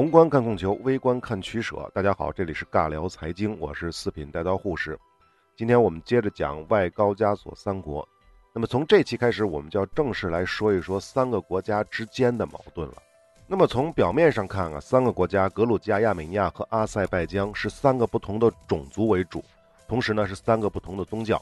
宏观看供求，微观看取舍。大家好，这里是尬聊财经，我是四品带刀护士。今天我们接着讲外高加索三国。那么从这期开始，我们就要正式来说一说三个国家之间的矛盾了。那么从表面上看啊，三个国家格鲁吉亚、亚美尼亚和阿塞拜疆是三个不同的种族为主，同时呢是三个不同的宗教。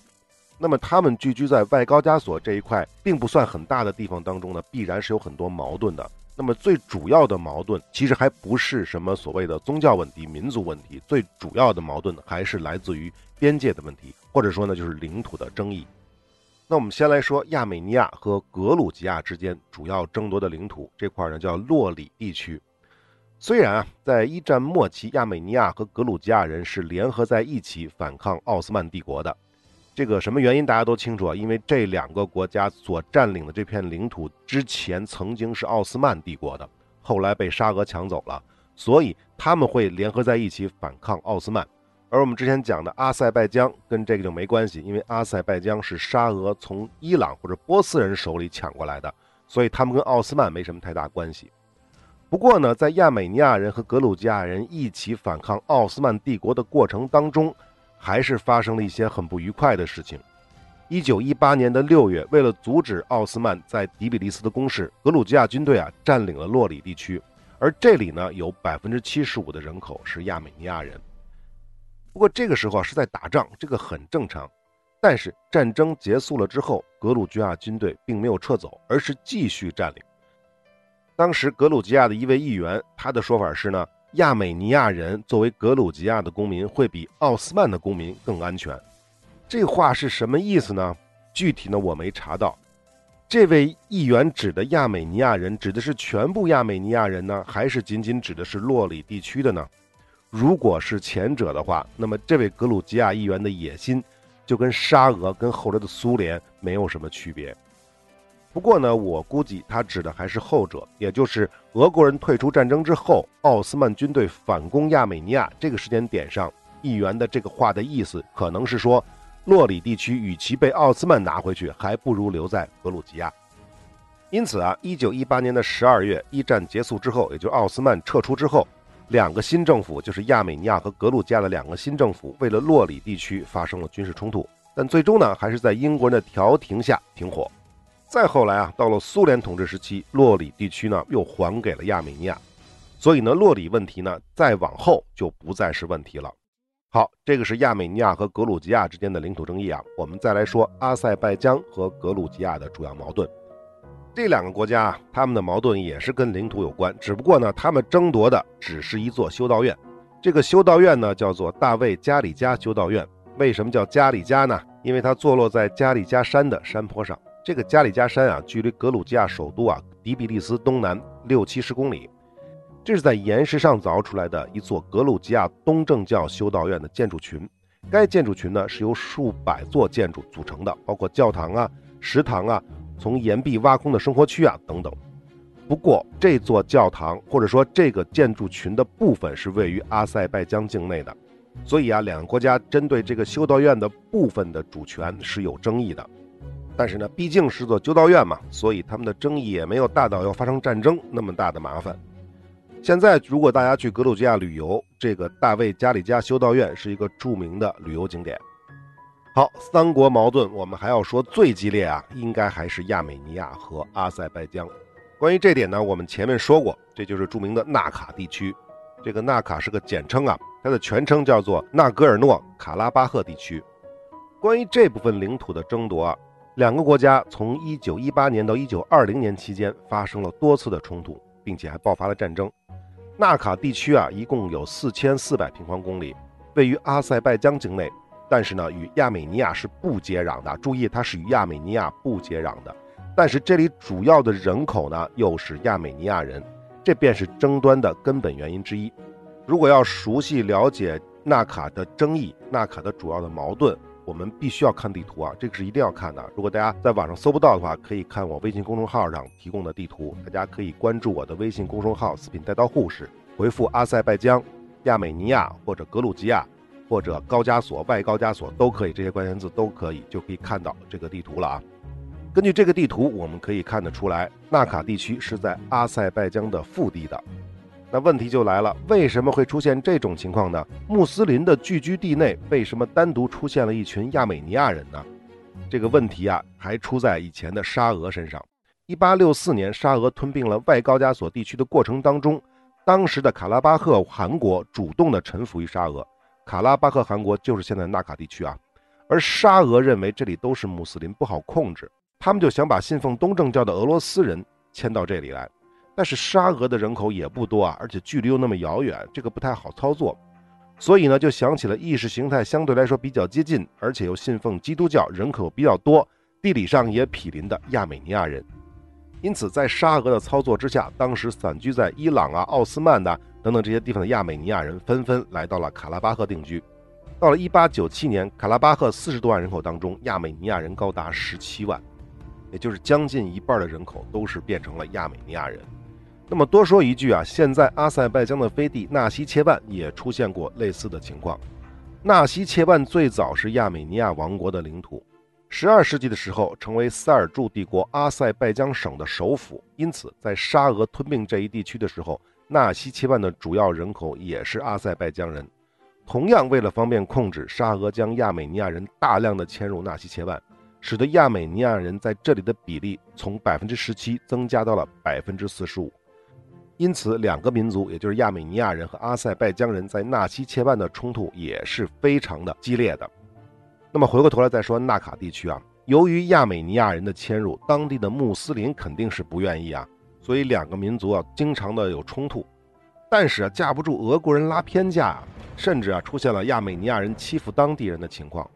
那么他们聚居在外高加索这一块并不算很大的地方当中呢，必然是有很多矛盾的。那么最主要的矛盾其实还不是什么所谓的宗教问题、民族问题，最主要的矛盾还是来自于边界的问题，或者说呢就是领土的争议。那我们先来说亚美尼亚和格鲁吉亚之间主要争夺的领土这块呢叫洛里地区。虽然啊在一战末期，亚美尼亚和格鲁吉亚人是联合在一起反抗奥斯曼帝国的。这个什么原因大家都清楚啊？因为这两个国家所占领的这片领土之前曾经是奥斯曼帝国的，后来被沙俄抢走了，所以他们会联合在一起反抗奥斯曼。而我们之前讲的阿塞拜疆跟这个就没关系，因为阿塞拜疆是沙俄从伊朗或者波斯人手里抢过来的，所以他们跟奥斯曼没什么太大关系。不过呢，在亚美尼亚人和格鲁吉亚人一起反抗奥斯曼帝国的过程当中，还是发生了一些很不愉快的事情。一九一八年的六月，为了阻止奥斯曼在底比利斯的攻势，格鲁吉亚军队啊占领了洛里地区，而这里呢有百分之七十五的人口是亚美尼亚人。不过这个时候啊是在打仗，这个很正常。但是战争结束了之后，格鲁吉亚军队并没有撤走，而是继续占领。当时格鲁吉亚的一位议员，他的说法是呢。亚美尼亚人作为格鲁吉亚的公民，会比奥斯曼的公民更安全。这话是什么意思呢？具体呢，我没查到。这位议员指的亚美尼亚人，指的是全部亚美尼亚人呢，还是仅仅指的是洛里地区的呢？如果是前者的话，那么这位格鲁吉亚议员的野心，就跟沙俄跟后来的苏联没有什么区别。不过呢，我估计他指的还是后者，也就是俄国人退出战争之后，奥斯曼军队反攻亚美尼亚这个时间点上，议员的这个话的意思可能是说，洛里地区与其被奥斯曼拿回去，还不如留在格鲁吉亚。因此啊，一九一八年的十二月，一战结束之后，也就奥斯曼撤出之后，两个新政府，就是亚美尼亚和格鲁吉亚的两个新政府，为了洛里地区发生了军事冲突，但最终呢，还是在英国人的调停下停火。再后来啊，到了苏联统治时期，洛里地区呢又还给了亚美尼亚，所以呢，洛里问题呢再往后就不再是问题了。好，这个是亚美尼亚和格鲁吉亚之间的领土争议啊。我们再来说阿塞拜疆和格鲁吉亚的主要矛盾。这两个国家啊，他们的矛盾也是跟领土有关，只不过呢，他们争夺的只是一座修道院。这个修道院呢叫做大卫加里加修道院。为什么叫加里加呢？因为它坐落在加里加山的山坡上。这个加里加山啊，距离格鲁吉亚首都啊迪比利斯东南六七十公里。这是在岩石上凿出来的一座格鲁吉亚东正教修道院的建筑群。该建筑群呢是由数百座建筑组成的，包括教堂啊、食堂啊、从岩壁挖空的生活区啊等等。不过这座教堂或者说这个建筑群的部分是位于阿塞拜疆境内的，所以啊，两个国家针对这个修道院的部分的主权是有争议的。但是呢，毕竟是座修道院嘛，所以他们的争议也没有大到要发生战争那么大的麻烦。现在，如果大家去格鲁吉亚旅游，这个大卫加里加修道院是一个著名的旅游景点。好，三国矛盾，我们还要说最激烈啊，应该还是亚美尼亚和阿塞拜疆。关于这点呢，我们前面说过，这就是著名的纳卡地区。这个纳卡是个简称啊，它的全称叫做纳戈尔诺卡拉巴赫地区。关于这部分领土的争夺啊。两个国家从1918年到1920年期间发生了多次的冲突，并且还爆发了战争。纳卡地区啊，一共有4400平方公里，位于阿塞拜疆境内，但是呢，与亚美尼亚是不接壤的。注意，它是与亚美尼亚不接壤的。但是这里主要的人口呢，又是亚美尼亚人，这便是争端的根本原因之一。如果要熟悉了解纳卡的争议，纳卡的主要的矛盾。我们必须要看地图啊，这个是一定要看的。如果大家在网上搜不到的话，可以看我微信公众号上提供的地图。大家可以关注我的微信公众号“四品带刀护士”，回复阿塞拜疆、亚美尼亚或者格鲁吉亚或者高加索、外高加索都可以，这些关键字都可以，就可以看到这个地图了啊。根据这个地图，我们可以看得出来，纳卡地区是在阿塞拜疆的腹地的。那问题就来了，为什么会出现这种情况呢？穆斯林的聚居地内为什么单独出现了一群亚美尼亚人呢？这个问题啊，还出在以前的沙俄身上。一八六四年，沙俄吞并了外高加索地区的过程当中，当时的卡拉巴赫汗国主动的臣服于沙俄。卡拉巴赫汗国就是现在纳卡地区啊，而沙俄认为这里都是穆斯林，不好控制，他们就想把信奉东正教的俄罗斯人迁到这里来。但是沙俄的人口也不多啊，而且距离又那么遥远，这个不太好操作。所以呢，就想起了意识形态相对来说比较接近，而且又信奉基督教，人口比较多，地理上也毗邻的亚美尼亚人。因此，在沙俄的操作之下，当时散居在伊朗啊、奥斯曼的等等这些地方的亚美尼亚人纷纷来到了卡拉巴赫定居。到了1897年，卡拉巴赫四十多万人口当中，亚美尼亚人高达17万，也就是将近一半的人口都是变成了亚美尼亚人。那么多说一句啊，现在阿塞拜疆的飞地纳西切万也出现过类似的情况。纳西切万最早是亚美尼亚王国的领土，十二世纪的时候成为塞尔柱帝国阿塞拜疆省的首府。因此，在沙俄吞并这一地区的时候，纳西切万的主要人口也是阿塞拜疆人。同样，为了方便控制，沙俄将亚美尼亚人大量的迁入纳西切万，使得亚美尼亚人在这里的比例从百分之十七增加到了百分之四十五。因此，两个民族，也就是亚美尼亚人和阿塞拜疆人，在纳西切万的冲突也是非常的激烈的。那么，回过头来再说纳卡地区啊，由于亚美尼亚人的迁入，当地的穆斯林肯定是不愿意啊，所以两个民族啊，经常的有冲突。但是啊，架不住俄国人拉偏架，甚至啊，出现了亚美尼亚人欺负当地人的情况，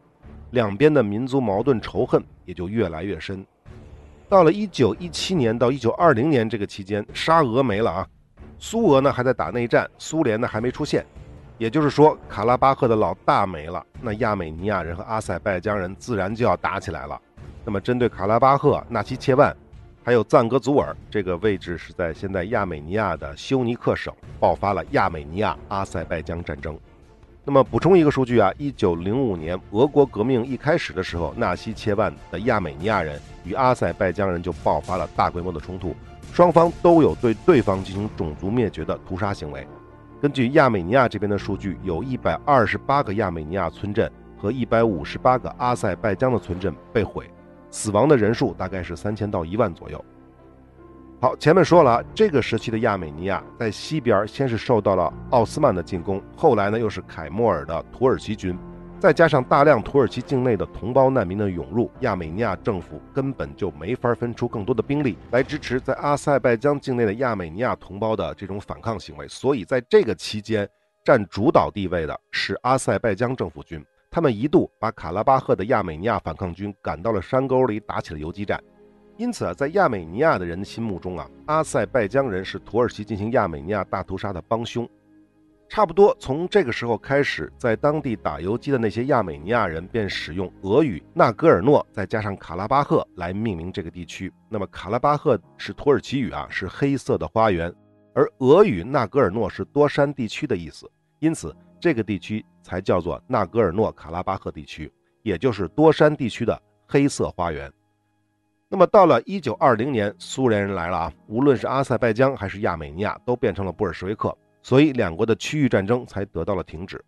两边的民族矛盾仇恨也就越来越深。到了一九一七年到一九二零年这个期间，沙俄没了啊。苏俄呢还在打内战，苏联呢还没出现，也就是说卡拉巴赫的老大没了，那亚美尼亚人和阿塞拜疆人自然就要打起来了。那么针对卡拉巴赫、纳西切万，还有赞格祖尔这个位置是在现在亚美尼亚的休尼克省，爆发了亚美尼亚阿塞拜疆战争。那么补充一个数据啊，一九零五年俄国革命一开始的时候，纳西切万的亚美尼亚人与阿塞拜疆人就爆发了大规模的冲突。双方都有对对方进行种族灭绝的屠杀行为。根据亚美尼亚这边的数据，有一百二十八个亚美尼亚村镇和一百五十八个阿塞拜疆的村镇被毁，死亡的人数大概是三千到一万左右。好，前面说了，这个时期的亚美尼亚在西边先是受到了奥斯曼的进攻，后来呢又是凯末尔的土耳其军。再加上大量土耳其境内的同胞难民的涌入，亚美尼亚政府根本就没法分出更多的兵力来支持在阿塞拜疆境内的亚美尼亚同胞的这种反抗行为。所以在这个期间，占主导地位的是阿塞拜疆政府军。他们一度把卡拉巴赫的亚美尼亚反抗军赶到了山沟里，打起了游击战。因此啊，在亚美尼亚的人的心目中啊，阿塞拜疆人是土耳其进行亚美尼亚大屠杀的帮凶。差不多从这个时候开始，在当地打游击的那些亚美尼亚人便使用俄语“纳戈尔诺”再加上卡拉巴赫来命名这个地区。那么卡拉巴赫是土耳其语啊，是黑色的花园，而俄语“纳戈尔诺”是多山地区的意思，因此这个地区才叫做纳戈尔诺卡拉巴赫地区，也就是多山地区的黑色花园。那么到了一九二零年，苏联人来了啊，无论是阿塞拜疆还是亚美尼亚，都变成了布尔什维克。所以两国的区域战争才得到了停止。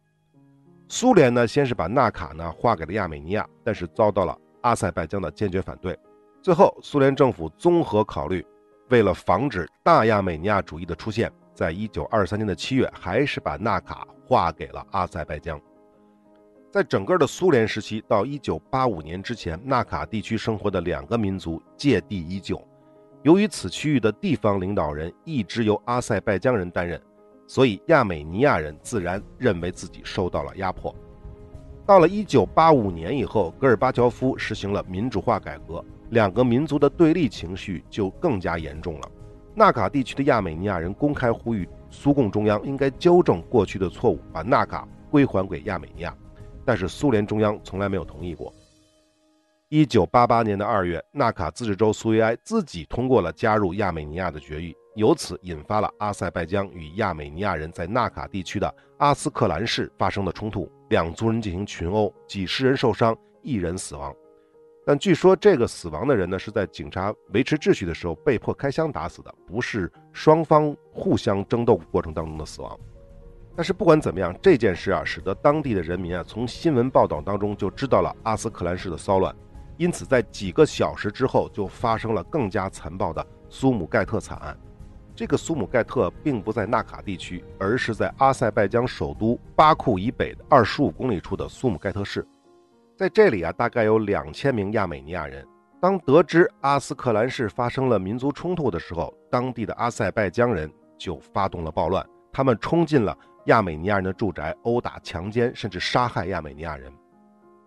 苏联呢，先是把纳卡呢划给了亚美尼亚，但是遭到了阿塞拜疆的坚决反对。最后，苏联政府综合考虑，为了防止大亚美尼亚主义的出现，在一九二三年的七月，还是把纳卡划给了阿塞拜疆。在整个的苏联时期到一九八五年之前，纳卡地区生活的两个民族芥蒂依旧。由于此区域的地方领导人一直由阿塞拜疆人担任。所以亚美尼亚人自然认为自己受到了压迫。到了1985年以后，戈尔巴乔夫实行了民主化改革，两个民族的对立情绪就更加严重了。纳卡地区的亚美尼亚人公开呼吁苏共中央应该纠正过去的错误，把纳卡归还给亚美尼亚，但是苏联中央从来没有同意过。1988年的二月，纳卡自治州苏维埃自己通过了加入亚美尼亚的决议。由此引发了阿塞拜疆与亚美尼亚人在纳卡地区的阿斯克兰市发生的冲突，两族人进行群殴，几十人受伤，一人死亡。但据说这个死亡的人呢，是在警察维持秩序的时候被迫开枪打死的，不是双方互相争斗过程当中的死亡。但是不管怎么样，这件事啊，使得当地的人民啊，从新闻报道当中就知道了阿斯克兰市的骚乱，因此在几个小时之后，就发生了更加残暴的苏姆盖特惨案。这个苏姆盖特并不在纳卡地区，而是在阿塞拜疆首都巴库以北二十五公里处的苏姆盖特市。在这里啊，大概有两千名亚美尼亚人。当得知阿斯克兰市发生了民族冲突的时候，当地的阿塞拜疆人就发动了暴乱。他们冲进了亚美尼亚人的住宅，殴打、强奸，甚至杀害亚美尼亚人。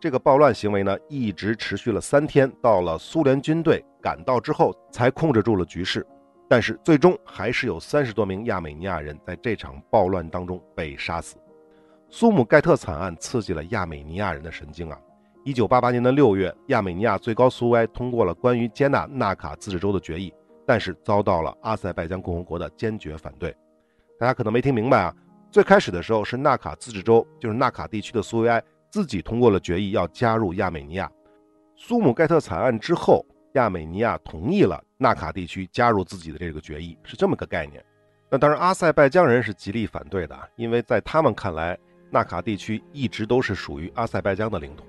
这个暴乱行为呢，一直持续了三天。到了苏联军队赶到之后，才控制住了局势。但是最终还是有三十多名亚美尼亚人在这场暴乱当中被杀死。苏姆盖特惨案刺激了亚美尼亚人的神经啊！一九八八年的六月，亚美尼亚最高苏维埃通过了关于接纳纳卡自治州的决议，但是遭到了阿塞拜疆共和国的坚决反对。大家可能没听明白啊，最开始的时候是纳卡自治州，就是纳卡地区的苏维埃自己通过了决议要加入亚美尼亚。苏姆盖特惨案之后，亚美尼亚同意了纳卡地区加入自己的这个决议，是这么个概念。那当然，阿塞拜疆人是极力反对的，因为在他们看来，纳卡地区一直都是属于阿塞拜疆的领土。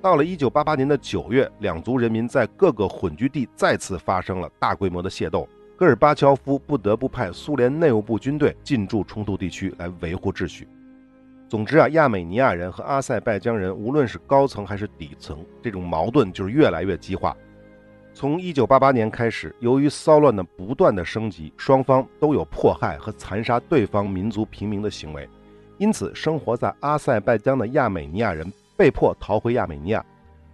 到了一九八八年的九月，两族人民在各个混居地再次发生了大规模的械斗，戈尔巴乔夫不得不派苏联内务部军队进驻冲突地区来维护秩序。总之啊，亚美尼亚人和阿塞拜疆人，无论是高层还是底层，这种矛盾就是越来越激化。从一九八八年开始，由于骚乱的不断的升级，双方都有迫害和残杀对方民族平民的行为，因此生活在阿塞拜疆的亚美尼亚人。被迫逃回亚美尼亚，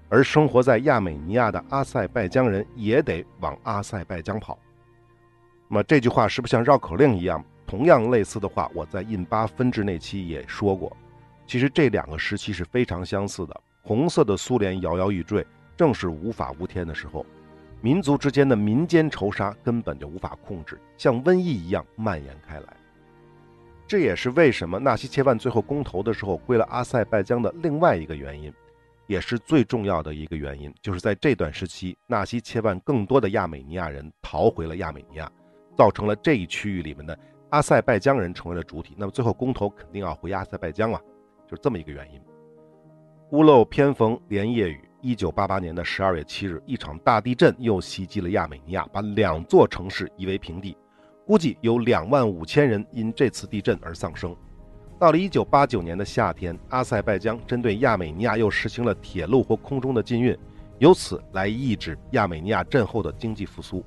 而生活在亚美尼亚的阿塞拜疆人也得往阿塞拜疆跑。那么这句话是不是像绕口令一样？同样类似的话，我在印巴分治那期也说过。其实这两个时期是非常相似的。红色的苏联摇摇欲坠，正是无法无天的时候，民族之间的民间仇杀根本就无法控制，像瘟疫一样蔓延开来。这也是为什么纳西切万最后公投的时候归了阿塞拜疆的另外一个原因，也是最重要的一个原因，就是在这段时期，纳西切万更多的亚美尼亚人逃回了亚美尼亚，造成了这一区域里面的阿塞拜疆人成为了主体。那么最后公投肯定要回阿塞拜疆啊，就是这么一个原因。屋漏偏逢连夜雨，一九八八年的十二月七日，一场大地震又袭击了亚美尼亚，把两座城市夷为平地。估计有两万五千人因这次地震而丧生。到了一九八九年的夏天，阿塞拜疆针对亚美尼亚又实行了铁路或空中的禁运，由此来抑制亚美尼亚震后的经济复苏。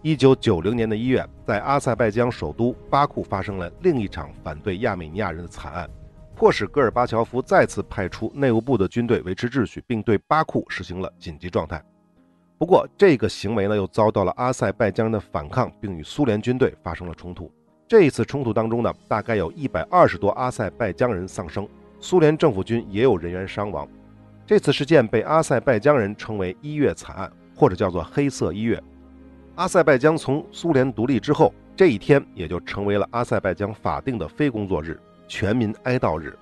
一九九零年的一月，在阿塞拜疆首都巴库发生了另一场反对亚美尼亚人的惨案，迫使戈尔巴乔夫再次派出内务部的军队维持秩序，并对巴库实行了紧急状态。不过，这个行为呢，又遭到了阿塞拜疆人的反抗，并与苏联军队发生了冲突。这一次冲突当中呢，大概有一百二十多阿塞拜疆人丧生，苏联政府军也有人员伤亡。这次事件被阿塞拜疆人称为“一月惨案”或者叫做“黑色一月”。阿塞拜疆从苏联独立之后，这一天也就成为了阿塞拜疆法定的非工作日，全民哀悼日。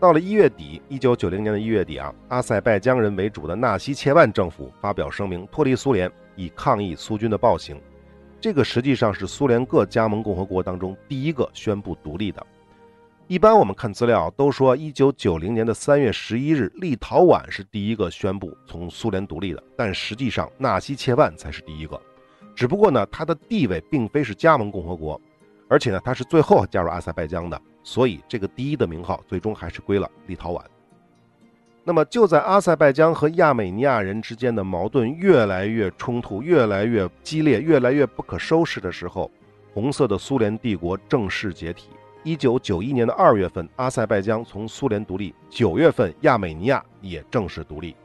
到了一月底，一九九零年的一月底啊，阿塞拜疆人为主的纳西切万政府发表声明，脱离苏联，以抗议苏军的暴行。这个实际上是苏联各加盟共和国当中第一个宣布独立的。一般我们看资料都说，一九九零年的三月十一日，立陶宛是第一个宣布从苏联独立的，但实际上纳西切万才是第一个。只不过呢，它的地位并非是加盟共和国，而且呢，它是最后加入阿塞拜疆的。所以，这个第一的名号最终还是归了立陶宛。那么，就在阿塞拜疆和亚美尼亚人之间的矛盾越来越冲突、越来越激烈、越来越不可收拾的时候，红色的苏联帝国正式解体。一九九一年的二月份，阿塞拜疆从苏联独立；九月份，亚美尼亚也正式独立。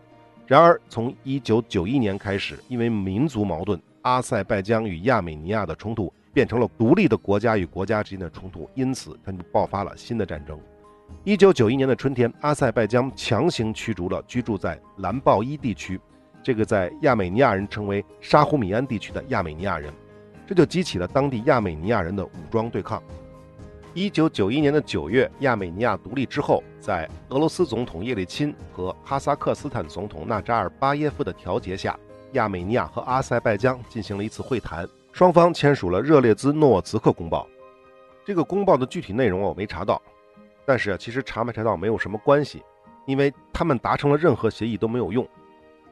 然而，从一九九一年开始，因为民族矛盾，阿塞拜疆与亚美尼亚的冲突。变成了独立的国家与国家之间的冲突，因此它就爆发了新的战争。一九九一年的春天，阿塞拜疆强行驱逐了居住在兰鲍伊地区，这个在亚美尼亚人称为沙胡米安地区的亚美尼亚人，这就激起了当地亚美尼亚人的武装对抗。一九九一年的九月，亚美尼亚独立之后，在俄罗斯总统叶利钦和哈萨克斯坦总统纳扎尔巴耶夫的调解下，亚美尼亚和阿塞拜疆进行了一次会谈，双方签署了热列兹诺沃茨克公报。这个公报的具体内容我没查到，但是其实查没查到没有什么关系，因为他们达成了任何协议都没有用。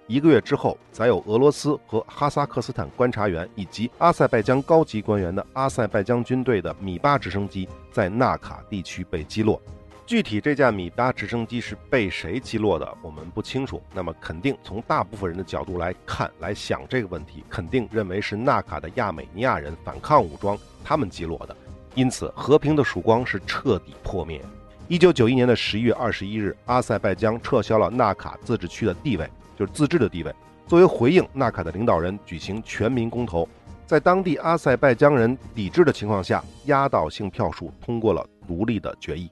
一个月之后，载有俄罗斯和哈萨克斯坦观察员以及阿塞拜疆高级官员的阿塞拜疆军队的米八直升机在纳卡地区被击落。具体这架米八直升机是被谁击落的，我们不清楚。那么，肯定从大部分人的角度来看、来想这个问题，肯定认为是纳卡的亚美尼亚人反抗武装他们击落的。因此，和平的曙光是彻底破灭。一九九一年的十一月二十一日，阿塞拜疆撤销了纳卡自治区的地位。就是自治的地位。作为回应，纳卡的领导人举行全民公投，在当地阿塞拜疆人抵制的情况下，压倒性票数通过了独立的决议。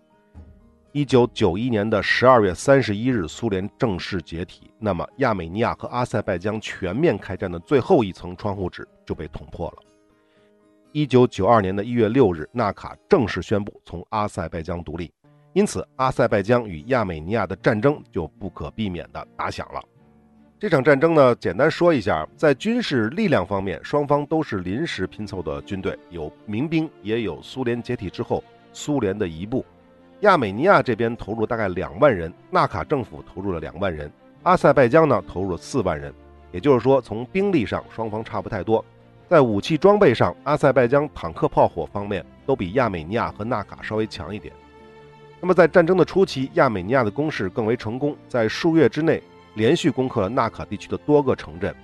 一九九一年的十二月三十一日，苏联正式解体，那么亚美尼亚和阿塞拜疆全面开战的最后一层窗户纸就被捅破了。一九九二年的一月六日，纳卡正式宣布从阿塞拜疆独立，因此阿塞拜疆与亚美尼亚的战争就不可避免地打响了。这场战争呢，简单说一下，在军事力量方面，双方都是临时拼凑的军队，有民兵，也有苏联解体之后苏联的一部。亚美尼亚这边投入大概两万人，纳卡政府投入了两万人，阿塞拜疆呢投入了四万人。也就是说，从兵力上双方差不太多，在武器装备上，阿塞拜疆坦克炮火方面都比亚美尼亚和纳卡稍微强一点。那么在战争的初期，亚美尼亚的攻势更为成功，在数月之内。连续攻克了纳卡地区的多个城镇。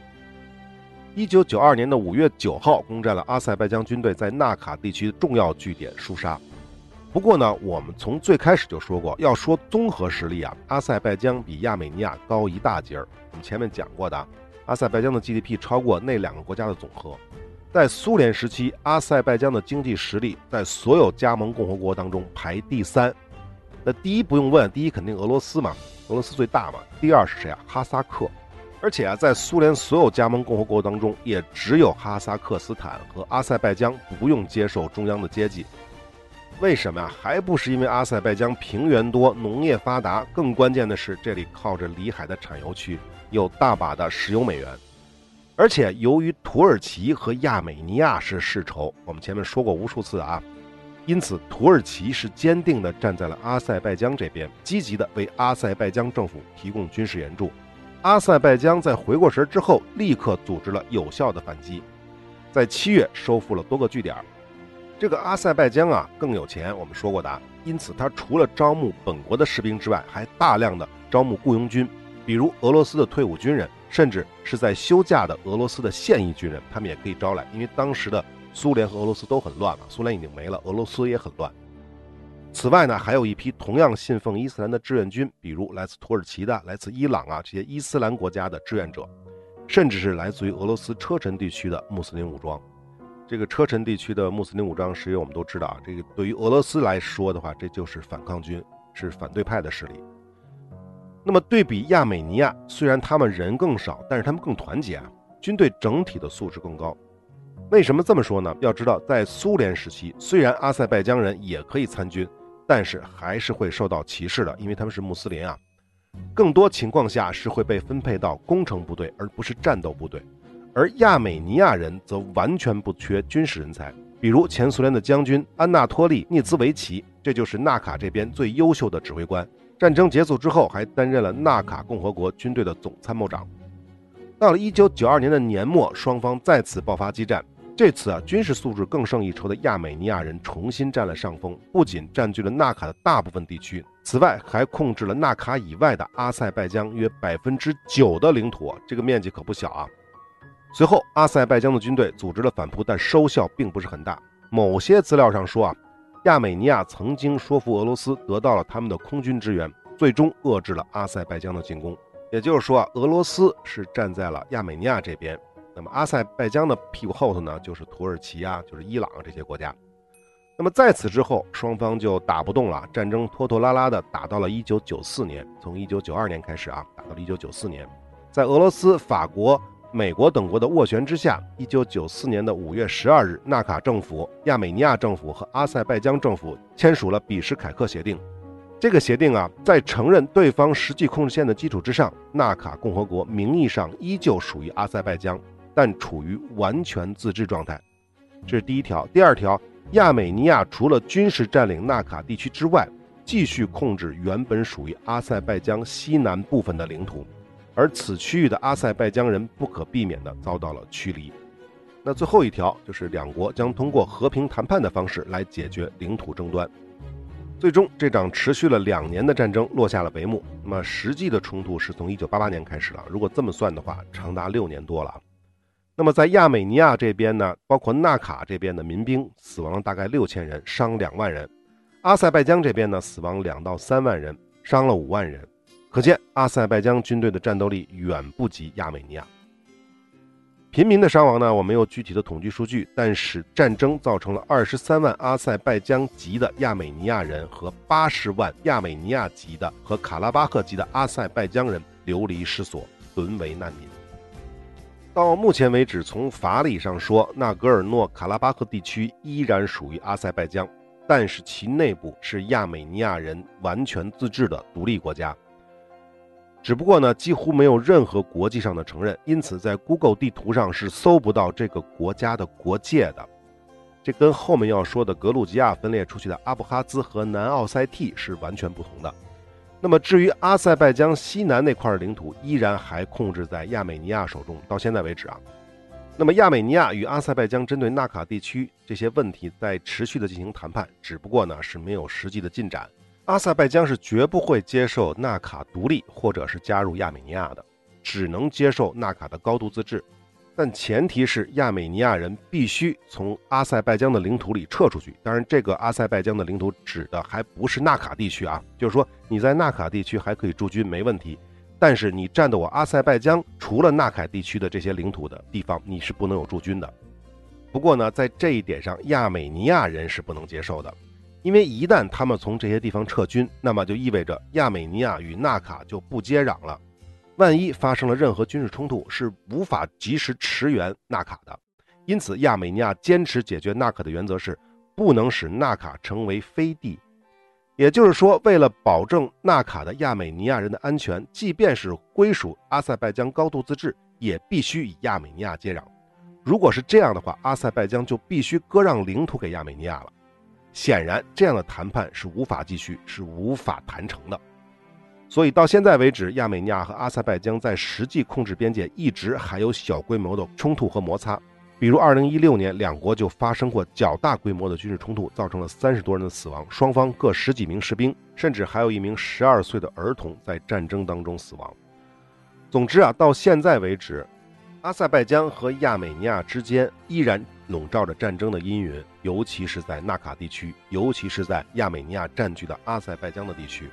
一九九二年的五月九号，攻占了阿塞拜疆军队在纳卡地区的重要据点舒沙。不过呢，我们从最开始就说过，要说综合实力啊，阿塞拜疆比亚美尼亚高一大截儿。我们前面讲过的，阿塞拜疆的 GDP 超过那两个国家的总和。在苏联时期，阿塞拜疆的经济实力在所有加盟共和国当中排第三。那第一不用问，第一肯定俄罗斯嘛。俄罗斯最大嘛，第二是谁啊？哈萨克，而且啊，在苏联所有加盟共和国当中，也只有哈萨克斯坦和阿塞拜疆不用接受中央的接济。为什么呀？还不是因为阿塞拜疆平原多，农业发达，更关键的是这里靠着里海的产油区，有大把的石油美元。而且由于土耳其和亚美尼亚是世仇，我们前面说过无数次啊。因此，土耳其是坚定地站在了阿塞拜疆这边，积极地为阿塞拜疆政府提供军事援助。阿塞拜疆在回过神之后，立刻组织了有效的反击，在七月收复了多个据点。这个阿塞拜疆啊更有钱，我们说过的，因此他除了招募本国的士兵之外，还大量的招募雇佣军，比如俄罗斯的退伍军人，甚至是在休假的俄罗斯的现役军人，他们也可以招来，因为当时的。苏联和俄罗斯都很乱嘛，苏联已经没了，俄罗斯也很乱。此外呢，还有一批同样信奉伊斯兰的志愿军，比如来自土耳其的、来自伊朗啊这些伊斯兰国家的志愿者，甚至是来自于俄罗斯车臣地区的穆斯林武装。这个车臣地区的穆斯林武装，实际上我们都知道啊，这个对于俄罗斯来说的话，这就是反抗军，是反对派的势力。那么对比亚美尼亚，虽然他们人更少，但是他们更团结啊，军队整体的素质更高。为什么这么说呢？要知道，在苏联时期，虽然阿塞拜疆人也可以参军，但是还是会受到歧视的，因为他们是穆斯林啊。更多情况下是会被分配到工程部队，而不是战斗部队。而亚美尼亚人则完全不缺军事人才，比如前苏联的将军安纳托利·涅兹维奇，这就是纳卡这边最优秀的指挥官。战争结束之后，还担任了纳卡共和国军队的总参谋长。到了1992年的年末，双方再次爆发激战。这次啊，军事素质更胜一筹的亚美尼亚人重新占了上风，不仅占据了纳卡的大部分地区，此外还控制了纳卡以外的阿塞拜疆约百分之九的领土，这个面积可不小啊。随后，阿塞拜疆的军队组织了反扑，但收效并不是很大。某些资料上说啊，亚美尼亚曾经说服俄罗斯得到了他们的空军支援，最终遏制了阿塞拜疆的进攻。也就是说啊，俄罗斯是站在了亚美尼亚这边。那么阿塞拜疆的屁股后头呢，就是土耳其啊，就是伊朗这些国家。那么在此之后，双方就打不动了，战争拖拖拉拉的打到了1994年，从1992年开始啊，打到了1994年，在俄罗斯、法国、美国等国的斡旋之下，一九九四年的五月十二日，纳卡政府、亚美尼亚政府和阿塞拜疆政府签署了比什凯克协定。这个协定啊，在承认对方实际控制线的基础之上，纳卡共和国名义上依旧属于阿塞拜疆，但处于完全自治状态。这是第一条。第二条，亚美尼亚除了军事占领纳卡地区之外，继续控制原本属于阿塞拜疆西南部分的领土。而此区域的阿塞拜疆人不可避免地遭到了驱离。那最后一条就是两国将通过和平谈判的方式来解决领土争端。最终，这场持续了两年的战争落下了帷幕。那么，实际的冲突是从1988年开始了。如果这么算的话，长达六年多了。那么，在亚美尼亚这边呢，包括纳卡这边的民兵死亡了大概六千人，伤两万人；阿塞拜疆这边呢，死亡两到三万人，伤了五万人。可见，阿塞拜疆军队的战斗力远不及亚美尼亚。平民的伤亡呢，我没有具体的统计数据，但是战争造成了二十三万阿塞拜疆籍的亚美尼亚人和八十万亚美尼亚籍的和卡拉巴赫籍的阿塞拜疆人流离失所，沦为难民。到目前为止，从法理上说，纳戈尔诺卡拉巴赫地区依然属于阿塞拜疆，但是其内部是亚美尼亚人完全自治的独立国家。只不过呢，几乎没有任何国际上的承认，因此在 Google 地图上是搜不到这个国家的国界的。这跟后面要说的格鲁吉亚分裂出去的阿布哈兹和南奥塞梯是完全不同的。那么至于阿塞拜疆西南那块领土，依然还控制在亚美尼亚手中。到现在为止啊，那么亚美尼亚与阿塞拜疆针对纳卡地区这些问题在持续的进行谈判，只不过呢是没有实际的进展。阿塞拜疆是绝不会接受纳卡独立或者是加入亚美尼亚的，只能接受纳卡的高度自治，但前提是亚美尼亚人必须从阿塞拜疆的领土里撤出去。当然，这个阿塞拜疆的领土指的还不是纳卡地区啊，就是说你在纳卡地区还可以驻军没问题，但是你占的我阿塞拜疆除了纳卡地区的这些领土的地方，你是不能有驻军的。不过呢，在这一点上，亚美尼亚人是不能接受的。因为一旦他们从这些地方撤军，那么就意味着亚美尼亚与纳卡就不接壤了。万一发生了任何军事冲突，是无法及时驰援纳卡的。因此，亚美尼亚坚持解决纳卡的原则是不能使纳卡成为飞地。也就是说，为了保证纳卡的亚美尼亚人的安全，即便是归属阿塞拜疆高度自治，也必须与亚美尼亚接壤。如果是这样的话，阿塞拜疆就必须割让领土给亚美尼亚了。显然，这样的谈判是无法继续，是无法谈成的。所以到现在为止，亚美尼亚和阿塞拜疆在实际控制边界一直还有小规模的冲突和摩擦。比如，2016年两国就发生过较大规模的军事冲突，造成了三十多人的死亡，双方各十几名士兵，甚至还有一名十二岁的儿童在战争当中死亡。总之啊，到现在为止，阿塞拜疆和亚美尼亚之间依然。笼罩着战争的阴云，尤其是在纳卡地区，尤其是在亚美尼亚占据的阿塞拜疆的地区。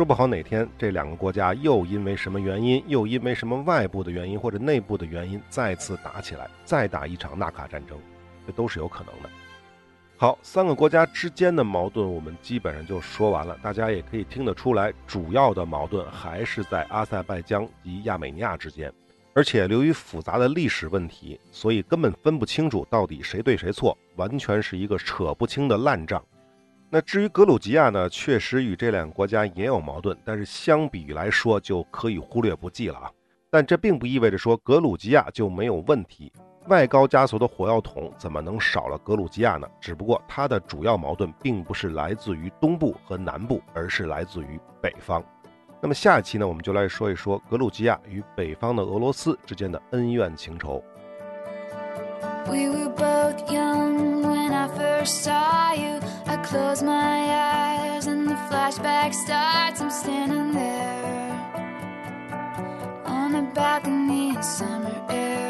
说不好哪天这两个国家又因为什么原因，又因为什么外部的原因或者内部的原因再次打起来，再打一场纳卡战争，这都是有可能的。好，三个国家之间的矛盾我们基本上就说完了，大家也可以听得出来，主要的矛盾还是在阿塞拜疆及亚美尼亚之间。而且由于复杂的历史问题，所以根本分不清楚到底谁对谁错，完全是一个扯不清的烂账。那至于格鲁吉亚呢，确实与这两个国家也有矛盾，但是相比来说就可以忽略不计了啊。但这并不意味着说格鲁吉亚就没有问题。外高加索的火药桶怎么能少了格鲁吉亚呢？只不过它的主要矛盾并不是来自于东部和南部，而是来自于北方。那么下一期呢，我们就来说一说格鲁吉亚与北方的俄罗斯之间的恩怨情仇。We were both young when I first saw you. I close my eyes and the flashback starts. I'm standing there on the balcony in summer air.